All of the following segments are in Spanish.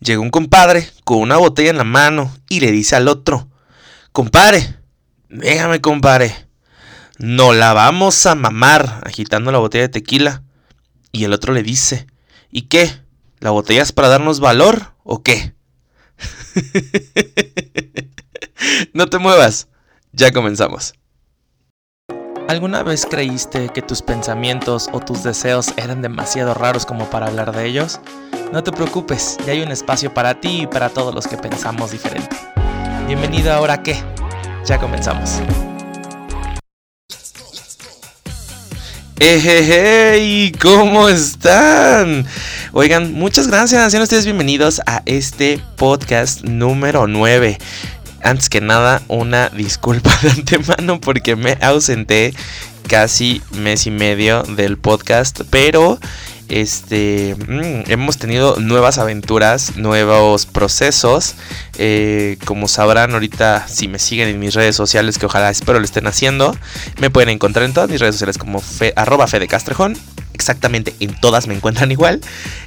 llega un compadre con una botella en la mano y le dice al otro, compadre, déjame compadre, no la vamos a mamar, agitando la botella de tequila. Y el otro le dice, ¿y qué? ¿La botella es para darnos valor o qué? no te muevas, ya comenzamos. ¿Alguna vez creíste que tus pensamientos o tus deseos eran demasiado raros como para hablar de ellos? No te preocupes, ya hay un espacio para ti y para todos los que pensamos diferente. Bienvenido ahora a qué. Ya comenzamos. ¡Hey! ¿Cómo están? Oigan, muchas gracias. Sean ustedes bienvenidos a este podcast número 9 antes que nada, una disculpa de antemano porque me ausenté casi mes y medio del podcast, pero este mm, hemos tenido nuevas aventuras, nuevos procesos. Eh, como sabrán ahorita, si me siguen en mis redes sociales, que ojalá espero lo estén haciendo, me pueden encontrar en todas mis redes sociales como fe, exactamente en todas me encuentran igual.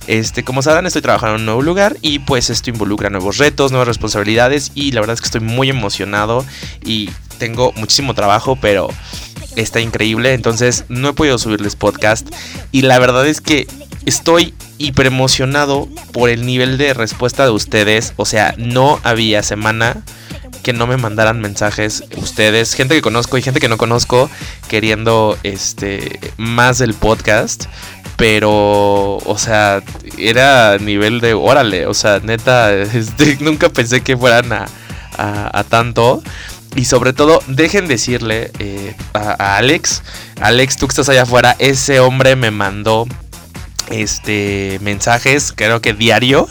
Este, como sabrán, estoy trabajando en un nuevo lugar y pues esto involucra nuevos retos, nuevas responsabilidades y la verdad es que estoy muy emocionado y tengo muchísimo trabajo, pero está increíble, entonces no he podido subirles podcast y la verdad es que estoy hiper emocionado por el nivel de respuesta de ustedes, o sea, no había semana que no me mandaran mensajes ustedes, gente que conozco y gente que no conozco, queriendo este más del podcast. Pero, o sea, era nivel de órale, o sea, neta, este, nunca pensé que fueran a, a, tanto. Y sobre todo, dejen decirle eh, a, a, Alex, Alex, tú que estás allá afuera, ese hombre me mandó este mensajes, creo que diario,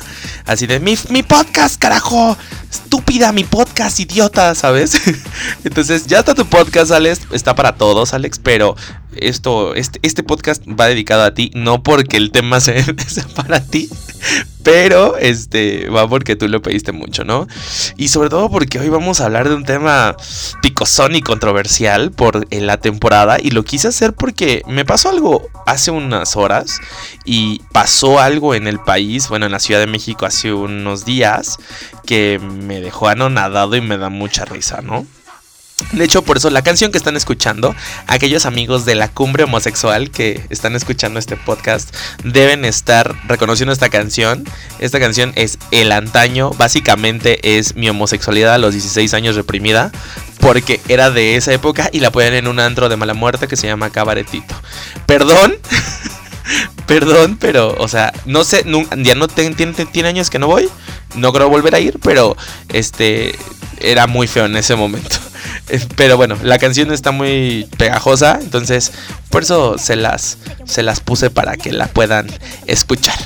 así de mi, mi podcast, carajo, estúpida, mi podcast, idiota, ¿sabes? Entonces, ya está tu podcast, Alex, está para todos, Alex, pero esto, este, este podcast va dedicado a ti, no porque el tema sea, para ti, pero este va porque tú lo pediste mucho, ¿no? Y sobre todo porque hoy vamos a hablar de un tema picosón y controversial por la temporada y lo quise hacer porque me pasó algo hace unas horas y pasó algo en el país, bueno, en la Ciudad de México hace unos días que me dejó anonadado y me da mucha risa, ¿no? De hecho, por eso la canción que están escuchando, aquellos amigos de la cumbre homosexual que están escuchando este podcast, deben estar reconociendo esta canción. Esta canción es El Antaño, básicamente es mi homosexualidad a los 16 años reprimida, porque era de esa época y la pueden en un antro de mala muerte que se llama Cabaretito. Perdón. Perdón, pero, o sea, no sé, ya no tiene, tiene años que no voy. No creo volver a ir, pero este era muy feo en ese momento. Pero bueno, la canción está muy pegajosa, entonces por eso se las, se las puse para que la puedan escuchar.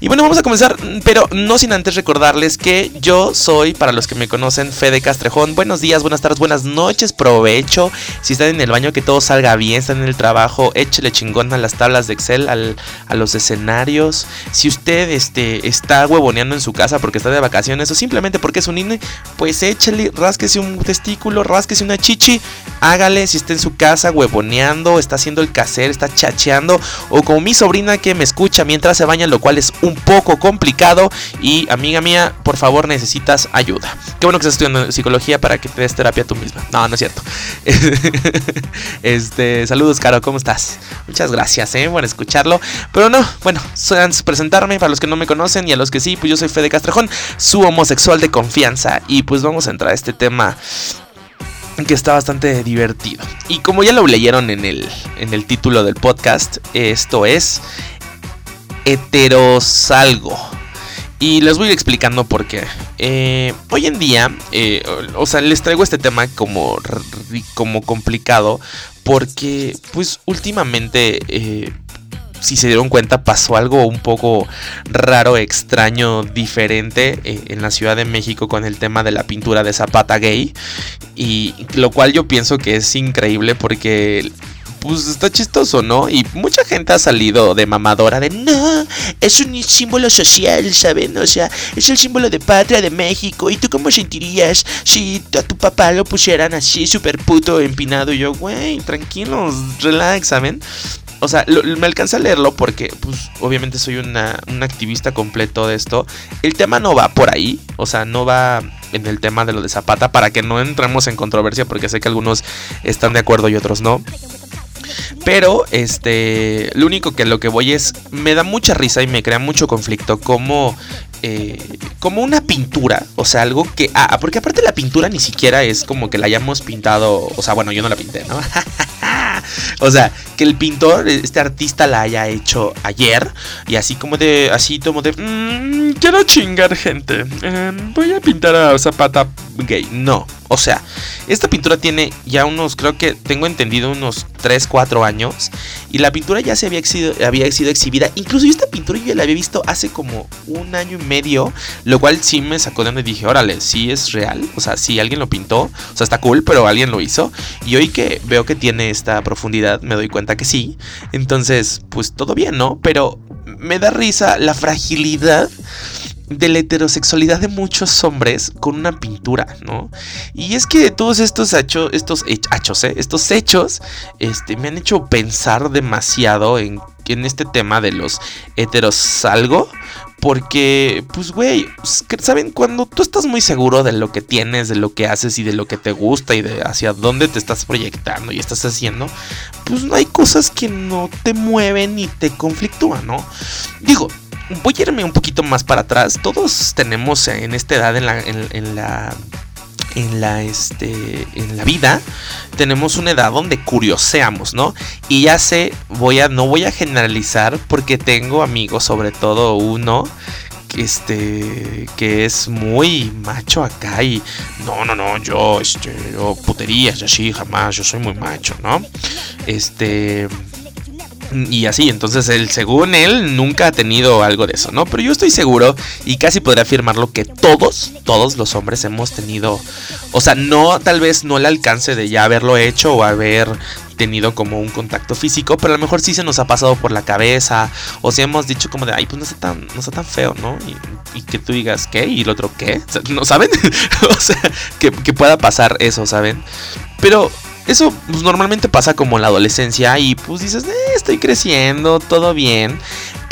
Y bueno, vamos a comenzar, pero no sin antes recordarles que yo soy, para los que me conocen, Fede Castrejón. Buenos días, buenas tardes, buenas noches, provecho. Si están en el baño, que todo salga bien, están en el trabajo, échele chingón a las tablas de Excel, a los escenarios. Si usted este, está huevoneando en su casa porque está de vacaciones o simplemente porque es un INE, pues échele, rásquese un testículo, rásquese una chichi, hágale si está en su casa huevoneando, está haciendo el caser, está chacheando, o como mi sobrina que me escucha mientras se baña, lo cual es un poco complicado y amiga mía, por favor necesitas ayuda. Qué bueno que estás estudiando psicología para que te des terapia tú misma. No, no es cierto. este, saludos, Caro, ¿cómo estás? Muchas gracias, eh, por escucharlo. Pero no, bueno, antes presentarme para los que no me conocen y a los que sí, pues yo soy Fede Castrejón, su homosexual de confianza y pues vamos a entrar a este tema que está bastante divertido. Y como ya lo leyeron en el, en el título del podcast, esto es heterosalgo. Y les voy a ir explicando por qué. Eh, hoy en día, eh, o sea, les traigo este tema como, como complicado porque, pues, últimamente, eh, si se dieron cuenta, pasó algo un poco raro, extraño, diferente en la Ciudad de México con el tema de la pintura de Zapata gay. Y lo cual yo pienso que es increíble porque pues está chistoso, ¿no? Y mucha gente ha salido de mamadora de no, es un símbolo social, ¿saben? O sea, es el símbolo de patria de México. ¿Y tú cómo sentirías si a tu papá lo pusieran así, súper puto, empinado? Y yo, güey, tranquilos, relax, ¿saben? O sea, me alcanza a leerlo porque, pues, obviamente soy una, un activista completo de esto. El tema no va por ahí, o sea, no va en el tema de lo de Zapata para que no entremos en controversia porque sé que algunos están de acuerdo y otros no. Pero, este, lo único que lo que voy es, me da mucha risa y me crea mucho conflicto como, eh, como una pintura, o sea, algo que, ah, porque aparte la pintura ni siquiera es como que la hayamos pintado, o sea, bueno, yo no la pinté, ¿no? o sea, que el pintor, este artista la haya hecho ayer y así como de, así como de, mmm, quiero chingar gente, em, voy a pintar a Zapata gay. No, o sea, esta pintura tiene ya unos, creo que tengo entendido, unos 3, 4 años. Y la pintura ya se había había sido exhibida. Incluso esta pintura yo la había visto hace como un año y medio. Lo cual sí me sacó de donde dije, órale, sí es real. O sea, sí alguien lo pintó. O sea, está cool, pero alguien lo hizo. Y hoy que veo que tiene esta profundidad, me doy cuenta que sí. Entonces, pues todo bien, ¿no? Pero me da risa la fragilidad de la heterosexualidad de muchos hombres con una pintura, ¿no? Y es que todos estos hechos, estos hechos, ¿eh? estos hechos, este, me han hecho pensar demasiado en, en este tema de los heteros algo. Porque, pues, güey, ¿saben? Cuando tú estás muy seguro de lo que tienes, de lo que haces y de lo que te gusta y de hacia dónde te estás proyectando y estás haciendo, pues no hay cosas que no te mueven y te conflictúan, ¿no? Digo, voy a irme un poquito más para atrás. Todos tenemos en esta edad en la, en, la en la este en la vida tenemos una edad donde curioseamos, ¿no? Y ya sé, voy a no voy a generalizar porque tengo amigos, sobre todo uno este que es muy macho acá y no, no, no, yo este yo puterías así jamás, yo soy muy macho, ¿no? Este y así, entonces él, según él, nunca ha tenido algo de eso, ¿no? Pero yo estoy seguro y casi podría afirmarlo que todos, todos los hombres hemos tenido, o sea, no, tal vez no el alcance de ya haberlo hecho o haber tenido como un contacto físico, pero a lo mejor sí se nos ha pasado por la cabeza, o si hemos dicho como de, ay, pues no está tan, no está tan feo, ¿no? Y, que tú digas, ¿qué? ¿Y el otro qué? ¿No saben? o sea, que, que pueda pasar eso, ¿saben? Pero eso pues, normalmente pasa como en la adolescencia y pues dices, eh, estoy creciendo, todo bien.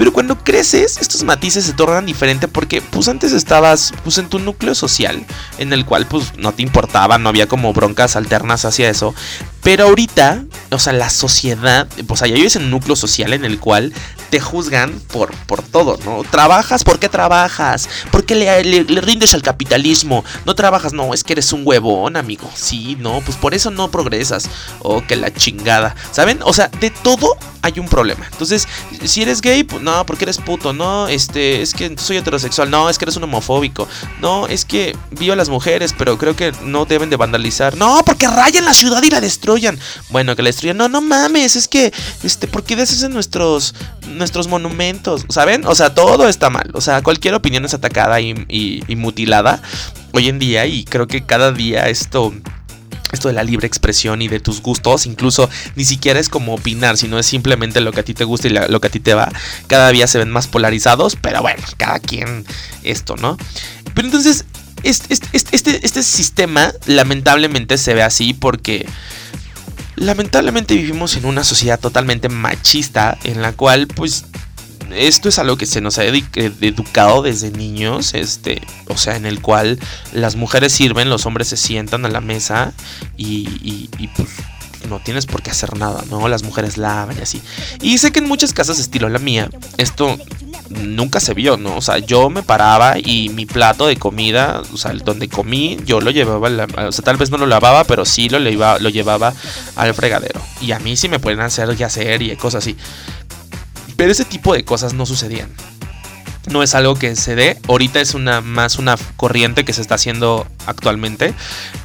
Pero cuando creces, estos matices se tornan diferente porque pues antes estabas pues en tu núcleo social, en el cual pues no te importaba, no había como broncas alternas hacia eso. Pero ahorita, o sea, la sociedad, pues allá vives en un núcleo social en el cual te juzgan por, por todo, ¿no? ¿Trabajas? ¿Por qué trabajas? ¿Por qué le, le, rindes al capitalismo? No trabajas, no, es que eres un huevón, amigo. Sí, no, pues por eso no progresas. Oh, que la chingada. ¿Saben? O sea, de todo hay un problema. Entonces, si eres gay, pues no, porque eres puto. No, este, es que soy heterosexual. No, es que eres un homofóbico. No, es que vivo a las mujeres, pero creo que no deben de vandalizar. No, porque rayan la ciudad y la destruyan. Bueno, que la destruyan. No, no mames, es que, este, ¿por qué deshacen nuestros, nuestros monumentos? ¿Saben? O sea, todo está mal. O sea, cualquier opinión es atacada y, y mutilada hoy en día. Y creo que cada día esto esto de la libre expresión y de tus gustos, incluso ni siquiera es como opinar, sino es simplemente lo que a ti te gusta y lo que a ti te va. Cada día se ven más polarizados, pero bueno, cada quien esto, ¿no? Pero entonces, este, este, este sistema lamentablemente se ve así porque lamentablemente vivimos en una sociedad totalmente machista en la cual pues esto es algo que se nos ha educado desde niños, este, o sea, en el cual las mujeres sirven, los hombres se sientan a la mesa y, pues no tienes por qué hacer nada, ¿no? Las mujeres lavan y así. Y sé que en muchas casas estilo la mía, esto nunca se vio, ¿no? O sea, yo me paraba y mi plato de comida, o sea, donde comí, yo lo llevaba, o sea, tal vez no lo lavaba, pero sí lo, lo llevaba al fregadero. Y a mí sí me pueden hacer y hacer y cosas así. Pero ese tipo de cosas no sucedían. No es algo que se dé. Ahorita es una más una corriente que se está haciendo actualmente.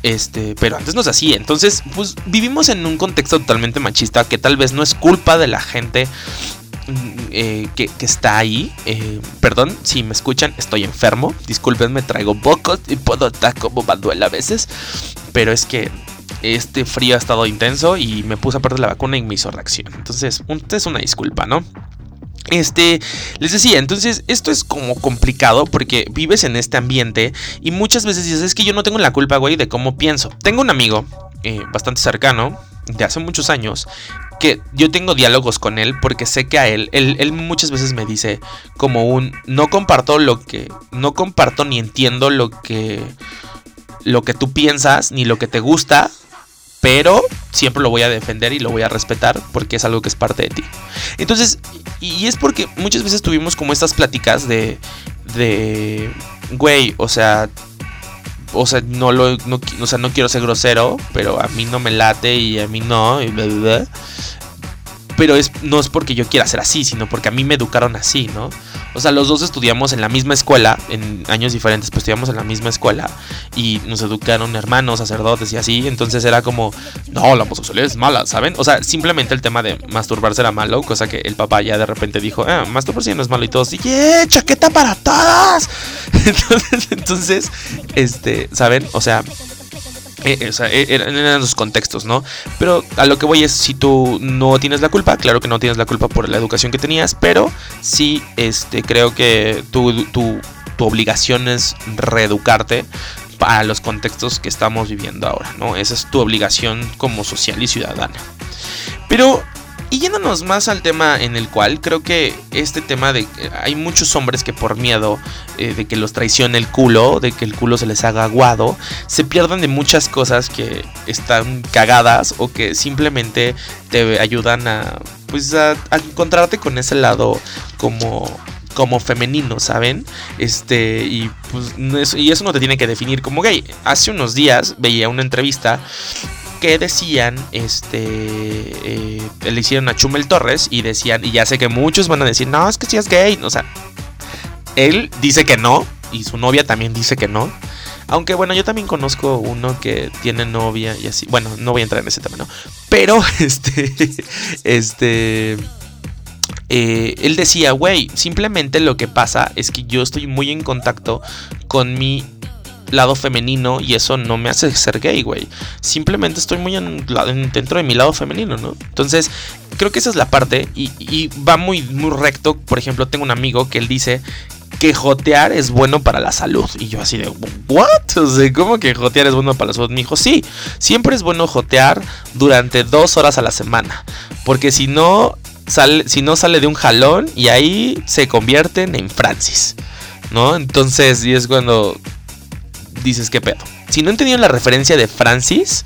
Este, pero antes no se hacía. Entonces, pues vivimos en un contexto totalmente machista que tal vez no es culpa de la gente mm, eh, que, está ahí. Eh, perdón, si me escuchan, estoy enfermo. Disculpenme, traigo bocos y puedo estar como banduela a veces. Pero es que este frío ha estado intenso y me puse a perder la vacuna y me hizo reacción. Entonces, es una disculpa, ¿no? Este, les decía, entonces esto es como complicado porque vives en este ambiente y muchas veces dices, es que yo no tengo la culpa, güey, de cómo pienso. Tengo un amigo eh, bastante cercano, de hace muchos años, que yo tengo diálogos con él porque sé que a él, él, él muchas veces me dice como un, no comparto lo que, no comparto ni entiendo lo que, lo que tú piensas ni lo que te gusta, pero siempre lo voy a defender y lo voy a respetar porque es algo que es parte de ti. Entonces, y es porque muchas veces tuvimos como estas pláticas de, de, güey, o sea, o sea, no lo, o sea, no quiero ser grosero, pero a mí no me late y a mí no, y bla, bla. Pero es, no es porque yo quiera ser así, sino porque a mí me educaron así, ¿no? O sea, los dos estudiamos en la misma escuela, en años diferentes, pues estudiamos en la misma escuela y nos educaron hermanos, sacerdotes y así. Entonces era como, no, la homosexualidad es mala, ¿saben? O sea, simplemente el tema de masturbarse era malo, cosa que el papá ya de repente dijo, ah, masturbarse no es malo y ¡yeah! ¡Chaqueta para todas! Entonces, entonces, este, ¿saben? O sea, eh, eh, eran, eran los contextos, ¿no? Pero a lo que voy es, si tú no tienes la culpa, claro que no tienes la culpa por la educación que tenías, pero sí, este, creo que tu, tu, tu obligación es reeducarte para los contextos que estamos viviendo ahora, ¿no? Esa es tu obligación como social y ciudadana. Pero y yéndonos más al tema en el cual creo que este tema de hay muchos hombres que por miedo eh, de que los traicione el culo, de que el culo se les haga aguado, se pierden de muchas cosas que están cagadas o que simplemente te ayudan a pues a encontrarte con ese lado como como femenino, ¿saben? Este, y pues y eso no te tiene que definir como gay. Hace unos días veía una entrevista que decían, este, eh, le hicieron a Chumel Torres y decían, y ya sé que muchos van a decir, no, es que si es gay, o sea, él dice que no, y su novia también dice que no. Aunque bueno, yo también conozco uno que tiene novia y así. Bueno, no voy a entrar en ese tema, ¿no? Pero, este, este... Eh, él decía, güey, simplemente lo que pasa es que yo estoy muy en contacto con mi lado femenino y eso no me hace ser gay, güey. Simplemente estoy muy en, dentro de mi lado femenino, ¿no? Entonces, creo que esa es la parte y, va muy, muy recto. Por ejemplo, tengo un amigo que él dice que jotear es bueno para la salud. Y yo así de, ¿what? O sea, ¿cómo que jotear es bueno para la salud? Me dijo, sí, siempre es bueno jotear durante dos horas a la semana. Porque si no, sale, si no sale de un jalón y ahí se convierten en Francis. ¿No? Entonces, y es cuando dices, ¿qué pedo? Si no entendieron la referencia de Francis,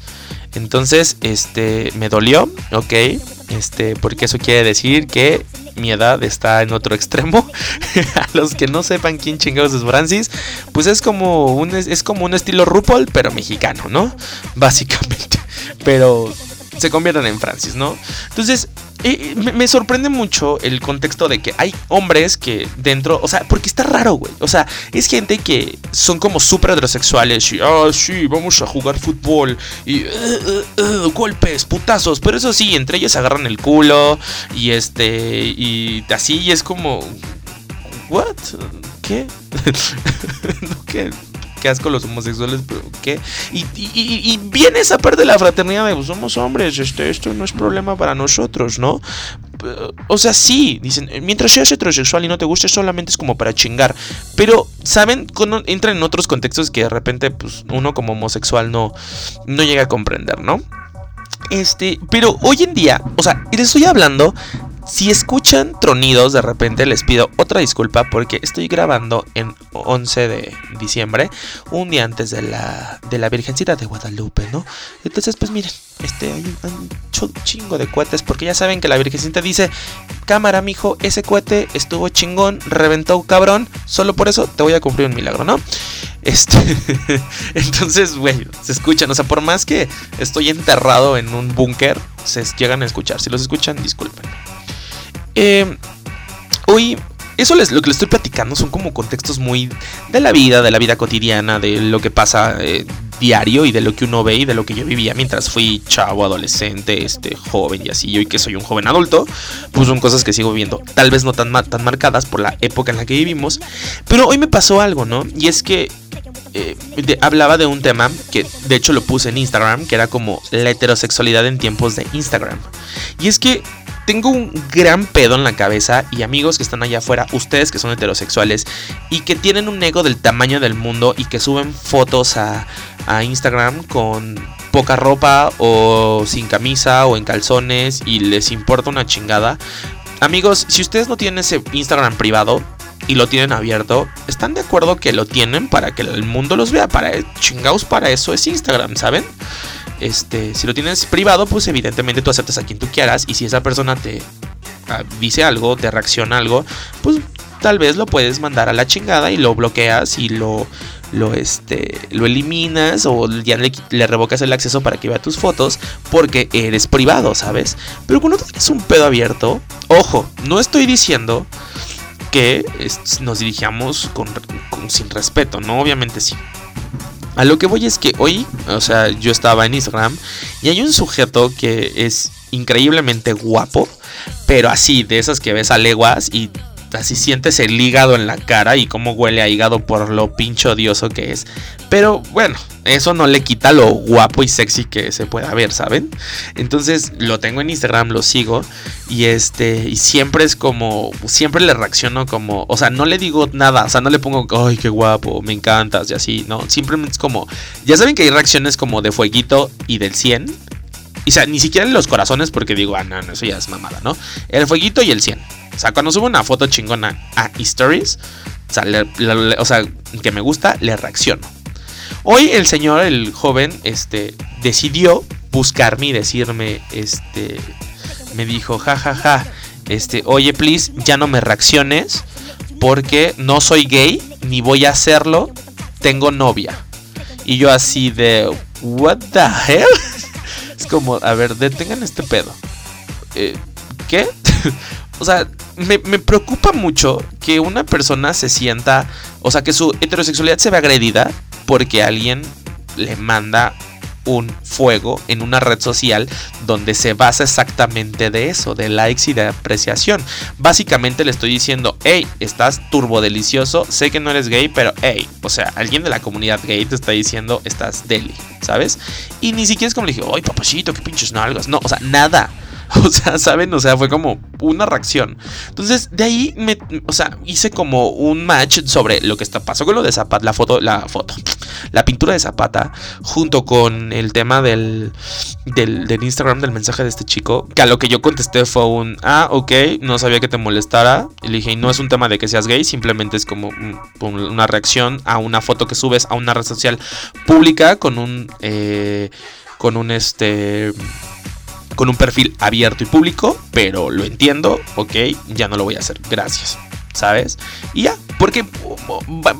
entonces, este, me dolió, ok, este, porque eso quiere decir que mi edad está en otro extremo. a los que no sepan quién chingados es Francis, pues es como un, es como un estilo RuPaul, pero mexicano, ¿no? Básicamente. Pero se convierten en Francis, ¿no? Entonces, eh, me, me, sorprende mucho el contexto de que hay hombres que dentro, o sea, porque está raro, güey. O sea, es gente que son como súper heterosexuales y, ah, sí, vamos a jugar fútbol y uh, golpes, putazos. Pero eso sí, entre ellos agarran el culo y este, y así, y es como, ¿what? ¿Qué? ¿Qué? Qué asco los homosexuales, pero qué. Y, y, y, viene esa parte de la fraternidad de pues, somos hombres, este, esto no es problema para nosotros, ¿no? O sea, sí, dicen, mientras seas heterosexual y no te guste, solamente es como para chingar. Pero, ¿saben? Entran en otros contextos que de repente, pues, uno como homosexual no, no llega a comprender, ¿no? Este, pero hoy en día, o sea, les estoy hablando si escuchan tronidos de repente les pido otra disculpa porque estoy grabando en 11 de diciembre, un día antes de la, de la Virgencita de Guadalupe, ¿no? Entonces pues miren, este, hay un, chingo de cohetes porque ya saben que la Virgencita dice, cámara mijo, ese cohete estuvo chingón, reventó cabrón, solo por eso te voy a cumplir un milagro, ¿no? Este, entonces, güey, se escuchan, o sea, por más que estoy enterrado en un búnker, se llegan a escuchar, si los escuchan, disculpen. Eh, hoy, eso es lo que les estoy platicando son como contextos muy de la vida, de la vida cotidiana, de lo que pasa eh, diario y de lo que uno ve y de lo que yo vivía mientras fui chavo, adolescente, este, joven y así. Y hoy que soy un joven adulto, pues son cosas que sigo viviendo. Tal vez no tan, tan marcadas por la época en la que vivimos, pero hoy me pasó algo, ¿no? Y es que eh, hablaba de un tema que de hecho lo puse en Instagram, que era como la heterosexualidad en tiempos de Instagram. Y es que tengo un gran pedo en la cabeza y amigos que están allá afuera, ustedes que son heterosexuales y que tienen un ego del tamaño del mundo y que suben fotos a, a Instagram con poca ropa o sin camisa o en calzones y les importa una chingada. Amigos, si ustedes no tienen ese Instagram privado, y lo tienen abierto, ¿están de acuerdo que lo tienen para que el mundo los vea? Para chingaos, para eso es Instagram, ¿saben? Este, si lo tienes privado, pues evidentemente tú aceptas a quien tú quieras y si esa persona te ah, dice algo, te reacciona algo, pues tal vez lo puedes mandar a la chingada y lo bloqueas y lo lo este lo eliminas o ya le, revocas el acceso para que vea tus fotos porque eres privado, ¿sabes? Pero cuando tienes un pedo abierto, ojo, no estoy diciendo que nos dirigíamos con, sin respeto, ¿no? Obviamente sí. A lo que voy es que hoy, o sea, yo estaba en Instagram y hay un sujeto que es increíblemente guapo, pero así, de esas que ves a leguas y así sientes el hígado en la cara y cómo huele a hígado por lo pincho odioso que es. Pero bueno, eso no le quita lo guapo y sexy que se pueda ver, ¿saben? Entonces lo tengo en Instagram, lo sigo y este y siempre es como siempre le reacciono como, o sea, no le digo nada, o sea, no le pongo, "Ay, qué guapo, me encantas" y así, no, simplemente es como ya saben que hay reacciones como de fueguito y del 100 o sea, ni siquiera en los corazones porque digo, ah, no, no, eso ya es mamada, ¿no? El fueguito y el 100. O sea, cuando subo una foto chingona a Stories, o sea, o sea, que me gusta, le reacciono. Hoy el señor, el joven, este, decidió buscarme y decirme, este, me dijo, ja, ja, ja, este, oye, please, ya no me reacciones porque no soy gay, ni voy a hacerlo, tengo novia. Y yo así de, what the hell? Es como, a ver, detengan este pedo. Eh, ¿Qué? o sea, me, preocupa mucho que una persona se sienta, o sea, que su heterosexualidad se ve agredida porque alguien le manda un fuego en una red social donde se basa exactamente de eso, de likes y de apreciación. Básicamente le estoy diciendo, hey, estás turbo delicioso, sé que no eres gay, pero hey, o sea, alguien de la comunidad gay te está diciendo, estás deli, ¿sabes? Y ni siquiera es como le dije, ay, papachito, qué pinches nalgas. No, o sea, nada. O sea, ¿saben? O sea, fue como una reacción. Entonces, de ahí me, o sea, hice como un match sobre lo que está, pasó con lo de Zapata, la foto, la foto, la pintura de Zapata, junto con el tema del, del, del Instagram del mensaje de este chico, que a lo que yo contesté fue un, ah, ok, no sabía que te molestara. Y le dije, no es un tema de que seas gay, simplemente es como una reacción a una foto que subes a una red social pública con un, eh, con un, este con un perfil abierto y público, pero lo entiendo, ok, ya no lo voy a hacer, gracias. ¿Sabes? Y ya, porque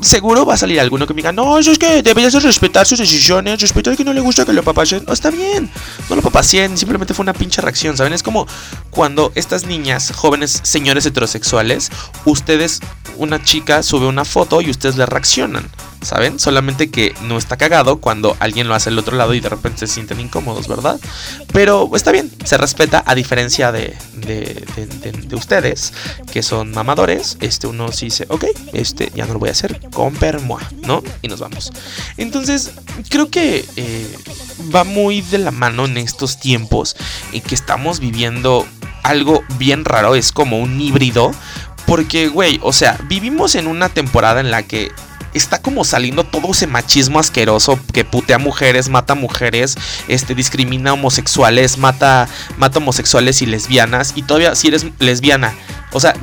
seguro va a salir alguno que me diga, no, eso es que deberías respetar sus decisiones, respetar que no le gusta que lo papasen. No, está bien, no lo papacien, simplemente fue una pinche reacción, ¿saben? Es como cuando estas niñas, jóvenes señores heterosexuales, ustedes, una chica sube una foto y ustedes le reaccionan. ¿saben? Solamente que no está cagado cuando alguien lo hace al otro lado y de repente se sienten incómodos, ¿verdad? Pero está bien, se respeta a diferencia de, de, de, ustedes, que son mamadores, este uno sí dice, ok, este ya no lo voy a hacer, con ¿no? Y nos vamos. Entonces, creo que eh, va muy de la mano en estos tiempos en que estamos viviendo algo bien raro, es como un híbrido. Porque, güey, o sea, vivimos en una temporada en la que está como saliendo todo ese machismo asqueroso que putea mujeres, mata mujeres, este, discrimina homosexuales, mata, mata homosexuales y lesbianas. Y todavía si eres lesbiana, o sea,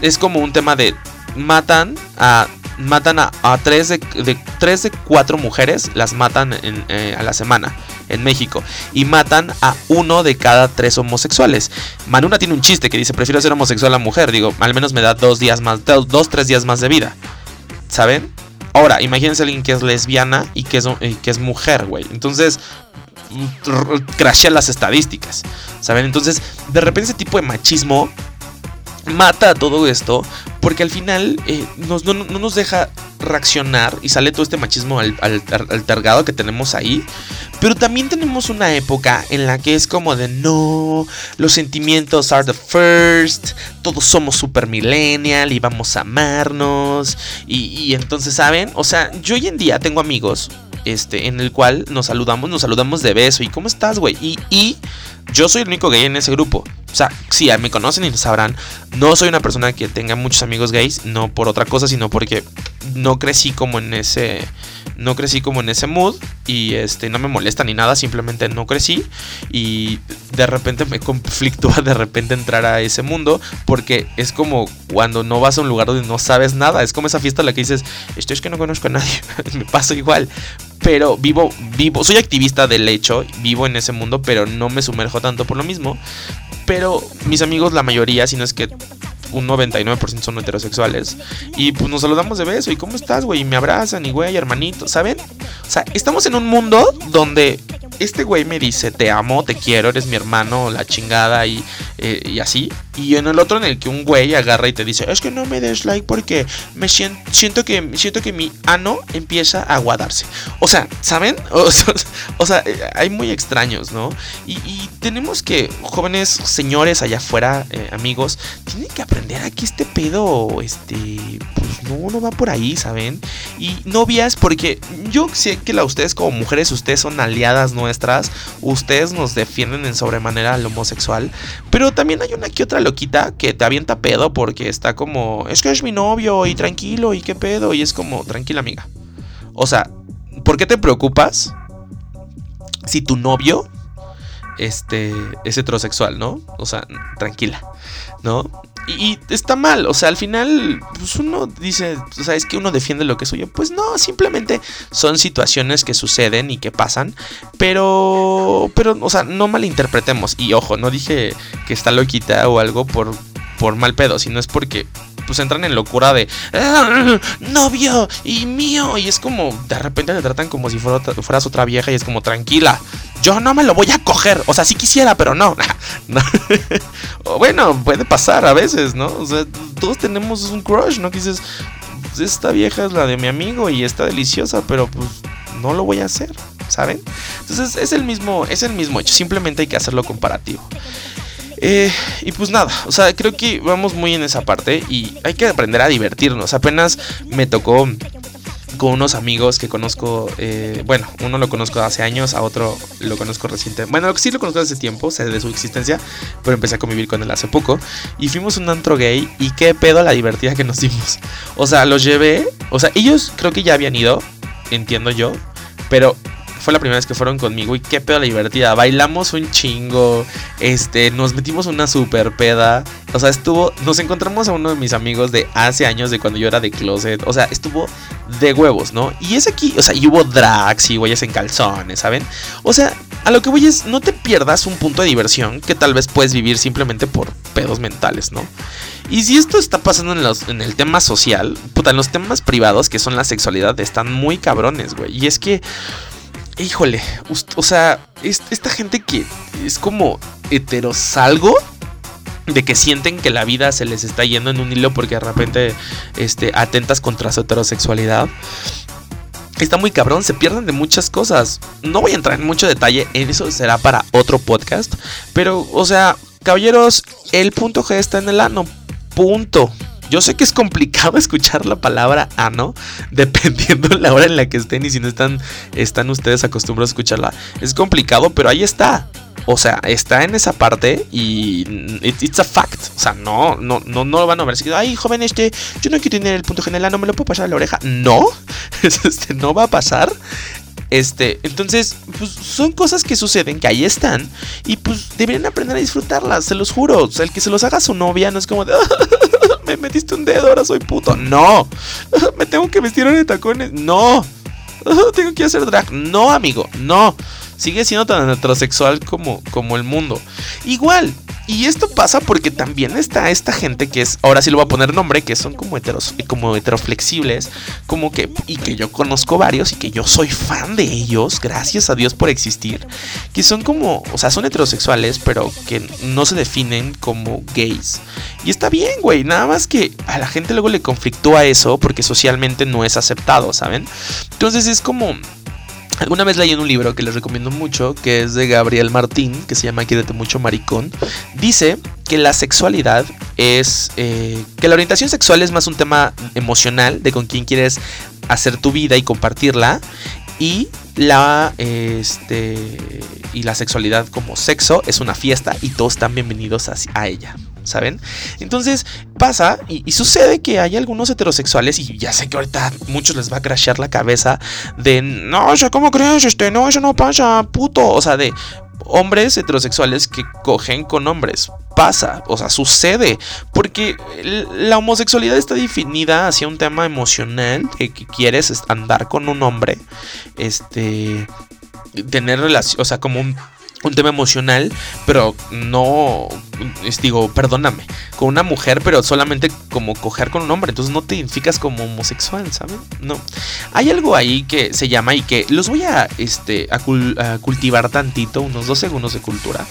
es como un tema de matan a matan a, a tres, de, tres de cuatro mujeres, las matan eh, a la semana en México. Y matan a uno de cada tres homosexuales. Manuna tiene un chiste que dice, prefiero ser homosexual a mujer. Digo, al menos me da dos días más, dos, tres días más de vida. ¿Saben? Ahora, imagínense a alguien que es lesbiana y que es, que es mujer, güey. Entonces, crashea las estadísticas. ¿Saben? Entonces, de repente ese tipo de machismo mata todo esto porque al final eh, no, nos deja reaccionar y sale todo este machismo al, altergado que tenemos ahí. Pero también tenemos una época en la que es como de no, los sentimientos are the first, todos somos super millennial y vamos a amarnos. Y, y entonces, ¿saben? O sea, yo hoy en día tengo amigos este, en el cual nos saludamos, nos saludamos de beso. ¿Y cómo estás, güey? Y, y yo soy el único gay en ese grupo. O sea, sí, me conocen y lo sabrán. No soy una persona que tenga muchos amigos gays, no por otra cosa, sino porque no crecí como en ese no crecí como en ese mood y este no me molesta ni nada, simplemente no crecí y de repente me conflictúa de repente entrar a ese mundo porque es como cuando no vas a un lugar donde no sabes nada, es como esa fiesta en la que dices, esto es que no conozco a nadie, me paso igual, pero vivo vivo, soy activista del hecho, vivo en ese mundo, pero no me sumerjo tanto por lo mismo. Pero mis amigos, la mayoría, si no es que un 99% son heterosexuales. Y pues nos saludamos de beso. ¿Y cómo estás, güey? Y me abrazan y, güey, hermanito. ¿Saben? O sea, estamos en un mundo donde este güey me dice, te amo, te quiero, eres mi hermano, la chingada y, eh, y así. Y en el otro en el que un güey agarra y te dice, es que no me des like porque me siento, siento, que, siento que mi ano empieza a aguadarse. O sea, ¿saben? O, sea, eh, hay muy extraños, ¿no? Y, tenemos que, jóvenes señores allá afuera, eh, amigos, tienen que aprender aquí este pedo, este, pues no, no va por ahí, ¿saben? Y novias, porque yo sé que la, ustedes como mujeres, ustedes son aliadas nuestras, ustedes nos defienden en sobremanera al homosexual, pero también hay una que otra loquita que te avienta pedo porque está como, es que es mi novio y tranquilo y qué pedo. Y es como, tranquila amiga. O sea, ¿por qué te preocupas si tu novio este, es heterosexual, ¿no? O sea, tranquila, ¿no? Y, está mal, o sea, al final, pues uno dice, o sea, es que uno defiende lo que es suyo. Pues no, simplemente son situaciones que suceden y que pasan, pero, pero, o sea, no malinterpretemos. Y ojo, no dije que está loquita o algo por, por mal pedo, sino es porque pues entran en locura de ah, novio y mío y es como de repente te tratan como si fueras otra vieja y es como tranquila yo no me lo voy a coger. O sea, sí quisiera, pero no. bueno, puede pasar a veces, ¿no? O sea, todos tenemos un crush, ¿no? Que dices, pues, esta vieja es la de mi amigo y está deliciosa, pero pues no lo voy a hacer, ¿saben? Entonces es el mismo, es el mismo hecho. Simplemente hay que hacerlo comparativo. Eh, y pues nada, o sea, creo que vamos muy en esa parte y hay que aprender a divertirnos. Apenas me tocó con unos amigos que conozco, eh, bueno, uno lo conozco hace años, a otro lo conozco reciente. Bueno, sí lo conozco hace tiempo, sé de su existencia, pero empecé a convivir con él hace poco. Y fuimos un antro gay y qué pedo la divertida que nos dimos. O sea, los llevé, o sea, ellos creo que ya habían ido, entiendo yo, pero fue la primera vez que fueron conmigo y qué pedo la divertida. Bailamos un chingo, este, nos metimos una super peda. O sea, estuvo, nos encontramos a uno de mis amigos de hace años, de cuando yo era de closet. O sea, estuvo de huevos, ¿no? Y es aquí, o sea, y hubo drags y güeyes en calzones, ¿saben? O sea, a lo que voy es, no te pierdas un punto de diversión que tal vez puedes vivir simplemente por pedos mentales, ¿no? Y si esto está pasando en, en el tema social, puta, en los temas privados, que son la sexualidad, están muy cabrones, güey. Y es que híjole, o sea, esta gente que es como heterosalgo de que sienten que la vida se les está yendo en un hilo porque de repente este, atentas contra su heterosexualidad. Está muy cabrón, se pierden de muchas cosas. No voy a entrar en mucho detalle, en eso será para otro podcast. Pero, o sea, caballeros, el punto G está en el ano. Punto. Yo sé que es complicado escuchar la palabra ano, dependiendo de la hora en la que estén y si no están, están ustedes acostumbrados a escucharla. Es complicado, pero ahí está. O sea, está en esa parte y it's a fact. O sea, no, no, no, no lo van a ver. Ay, joven, este, yo no quiero tener el punto general, no me lo puedo pasar a la oreja. No, este no va a pasar. Este, entonces, pues son cosas que suceden, que ahí están, y pues deberían aprender a disfrutarlas, se los juro. O sea, el que se los haga a su novia no es como de, me metiste un dedo, ahora soy puto. No, me tengo que vestir en tacones. No, tengo que hacer drag. No, amigo, no. Sigue siendo tan heterosexual como, como el mundo. Igual, y esto pasa porque también está esta gente que es, ahora sí lo voy a poner nombre, que son como heteros, como heteroflexibles, como que, y que yo conozco varios y que yo soy fan de ellos, gracias a Dios por existir, que son como, o sea, son heterosexuales, pero que no se definen como gays. Y está bien, güey, nada más que a la gente luego le conflictúa eso porque socialmente no es aceptado, ¿saben? Entonces es como Alguna vez leí en un libro que les recomiendo mucho, que es de Gabriel Martín, que se llama Quédate mucho maricón. Dice que la sexualidad es. Eh, que la orientación sexual es más un tema emocional de con quién quieres hacer tu vida y compartirla. Y la. Este. Y la sexualidad como sexo es una fiesta y todos están bienvenidos a ella. ¿Saben? Entonces pasa y, sucede que hay algunos heterosexuales y ya sé que ahorita muchos les va a crashear la cabeza de, no, cómo crees, este, no, eso no pasa, puto, o sea, de hombres heterosexuales que cogen con hombres. Pasa, o sea, sucede. Porque la homosexualidad está definida hacia un tema emocional de que quieres andar con un hombre. Este. Tener relación, o sea, como un un tema emocional, pero no, digo, perdóname, con una mujer, pero solamente como coger con un hombre, entonces no te identificas como homosexual, ¿sabes? No. Hay algo ahí que se llama y que los voy a, este, a, cultivar tantito, unos dos segundos de cultura.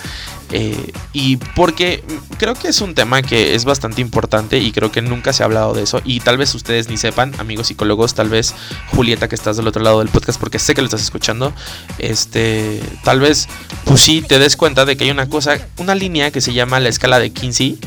Eh, y porque creo que es un tema que es bastante importante y creo que nunca se ha hablado de eso. Y tal vez ustedes ni sepan, amigos psicólogos, tal vez Julieta que estás del otro lado del podcast, porque sé que lo estás escuchando, este, tal vez, pues sí, te des cuenta de que hay una cosa, una línea que se llama la escala de Kinsey,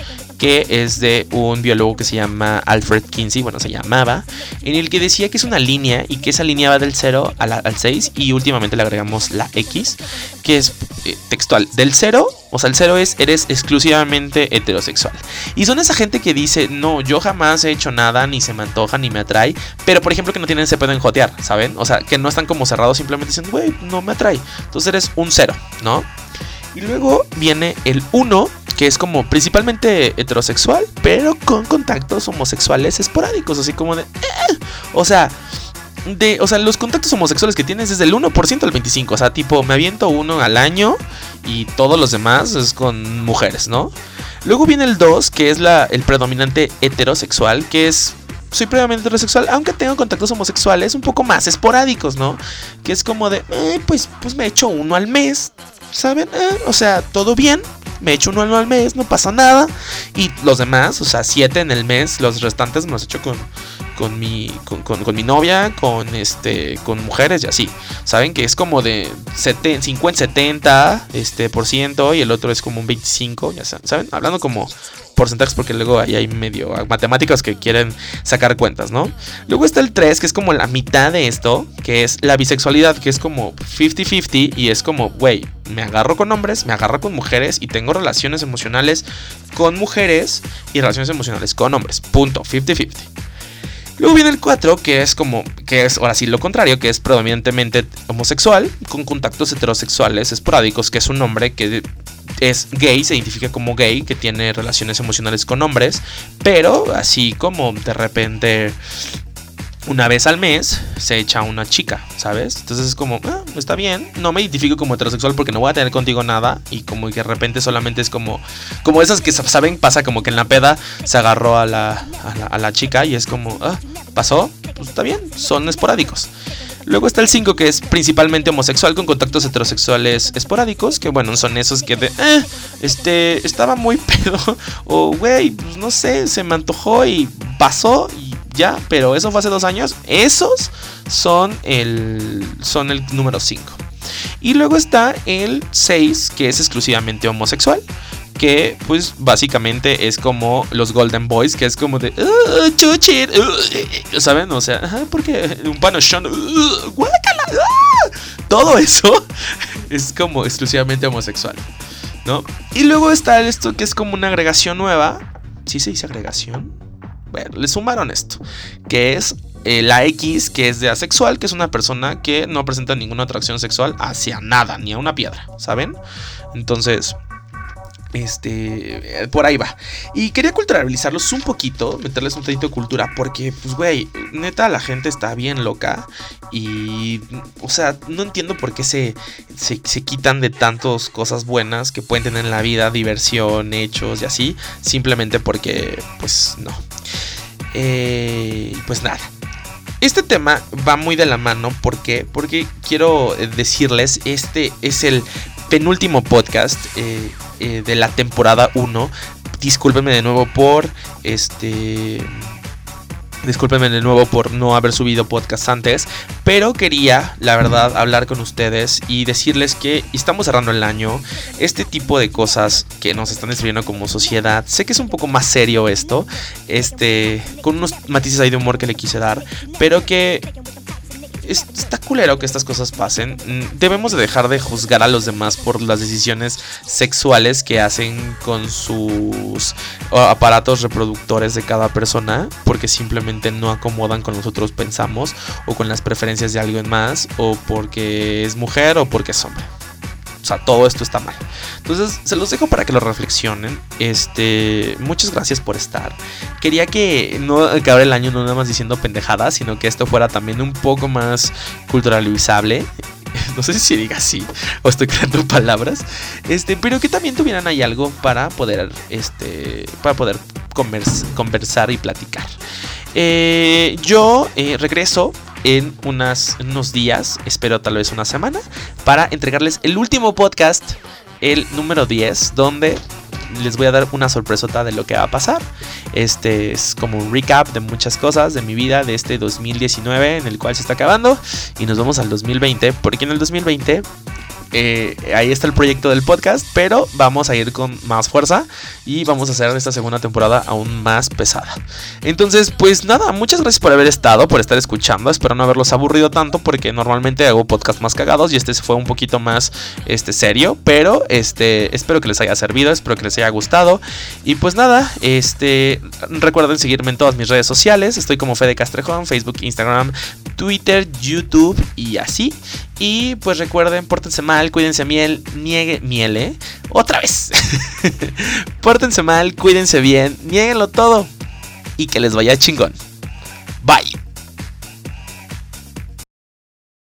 que es de un biólogo que se llama Alfred Kinsey, bueno, se llamaba, en el que decía que es una línea y que esa línea va del 0 al 6 y últimamente le agregamos la X, que es eh, textual, del 0, o sea, el 0 es eres exclusivamente heterosexual. Y son esa gente que dice, no, yo jamás he hecho nada, ni se me antoja, ni me atrae, pero por ejemplo que no tienen ese pedo en jotear, ¿saben? O sea, que no están como cerrados, simplemente dicen, güey, no me atrae. Entonces eres un 0, ¿no? Y luego viene el 1, que es como principalmente heterosexual, pero con contactos homosexuales esporádicos, así como de... Eh". O sea, de, o sea, los contactos homosexuales que tienes es del 1% al 25%. O sea, tipo, me aviento uno al año y todos los demás es con mujeres, ¿no? Luego viene el 2, que es la, el predominante heterosexual, que es soy previamente heterosexual, aunque tengo contactos homosexuales un poco más esporádicos, ¿no? Que es como de, eh, pues, pues me echo uno al mes, ¿saben? Eh, o sea, todo bien. Me echo uno al mes, no pasa nada. Y los demás, o sea, siete en el mes, los restantes me los echo con, con mi, con, mi novia, con este, con mujeres y así. Saben que es como de 50, 70 este, por y el otro es como un 25, ya saben, hablando como porcentajes porque luego ahí hay medio matemáticas que quieren sacar cuentas, ¿no? Luego está el 3, que es como la mitad de esto, que es la bisexualidad, que es como 50-50 y es como, güey, me agarro con hombres, me agarro con mujeres y tengo relaciones emocionales con mujeres y relaciones emocionales con hombres. Punto, 50-50. Luego viene el 4, que es como, que es ahora sí lo contrario, que es predominantemente homosexual, con contactos heterosexuales esporádicos, que es un hombre que es gay, se identifica como gay, que tiene relaciones emocionales con hombres, pero así como de repente una vez al mes se echa una chica, ¿sabes? Entonces es como, ah, está bien, no me identifico como heterosexual porque no voy a tener contigo nada y como que de repente solamente es como, como esas que saben, pasa como que en la peda se agarró a la, a la, chica y es como, ah, pasó, pues está bien, son esporádicos. Luego está el 5 que es principalmente homosexual con contactos heterosexuales esporádicos, que bueno, son esos que de, eh, este, estaba muy pedo, o güey, pues no sé, se me antojó y pasó ya, pero eso fue hace dos años. Esos son el, son el número 5. Y luego está el 6, que es exclusivamente homosexual. Que pues básicamente es como los Golden Boys, que es como de... Uh, ¿Saben? O sea, porque un panochón... Uh, todo eso es como exclusivamente homosexual. ¿No? Y luego está esto que es como una agregación nueva. ¿Sí se dice agregación? Bueno, le sumaron esto, que es eh, la X, que es de asexual, que es una persona que no presenta ninguna atracción sexual hacia nada, ni a una piedra, ¿saben? Entonces, Este, por ahí va. Y quería culturalizarlos un poquito, meterles un poquito de cultura, porque, pues, güey, neta, la gente está bien loca. Y, o sea, no entiendo por qué se, se, quitan de tantas cosas buenas que pueden tener en la vida, diversión, hechos y así, simplemente porque, pues, no. Eh, pues nada. Este tema va muy de la mano porque, porque quiero decirles, este es el penúltimo podcast eh, eh, de la temporada 1. Discúlpenme de nuevo por este Discúlpenme de nuevo por no haber subido podcast antes, pero quería, la verdad, hablar con ustedes y decirles que estamos cerrando el año. Este tipo de cosas que nos están escribiendo como sociedad, sé que es un poco más serio esto, este, con unos matices ahí de humor que le quise dar, pero que está culero que estas cosas pasen. Mm, debemos de dejar de juzgar a los demás por las decisiones sexuales que hacen con sus aparatos reproductores de cada persona, porque simplemente no acomodan con nosotros pensamos, o con las preferencias de alguien más, o porque es mujer o porque es hombre. O sea, todo esto está mal. Entonces, se los dejo para que lo reflexionen. Este, muchas gracias por estar. Quería que no acabe el año no nada más diciendo pendejadas, sino que esto fuera también un poco más culturalizable. No sé si se diga así o estoy creando palabras. Este, pero que también tuvieran ahí algo para poder, este, para poder conversar y platicar. Eh, yo eh, regreso en unas, unos días, espero tal vez una semana, para entregarles el último podcast, el número 10, donde les voy a dar una sorpresota de lo que va a pasar. Este es como un recap de muchas cosas de mi vida de este 2019 en el cual se está acabando y nos vamos al 2020, porque en el 2020 eh, ahí está el proyecto del podcast, pero vamos a ir con más fuerza y vamos a hacer esta segunda temporada aún más pesada. Entonces, pues nada, muchas gracias por haber estado, por estar escuchando. Espero no haberlos aburrido tanto porque normalmente hago podcasts más cagados y este fue un poquito más este, serio, pero este, espero que les haya servido, espero que les haya gustado. Y pues nada, este, recuerden seguirme en todas mis redes sociales. Estoy como Fede Castrejón, Facebook, Instagram, Twitter, YouTube y así. Y pues recuerden, pórtense mal, cuídense miel, niegue, miele, ¿eh? Otra vez. pórtense mal, cuídense bien, nieguenlo todo. Y que les vaya chingón. Bye.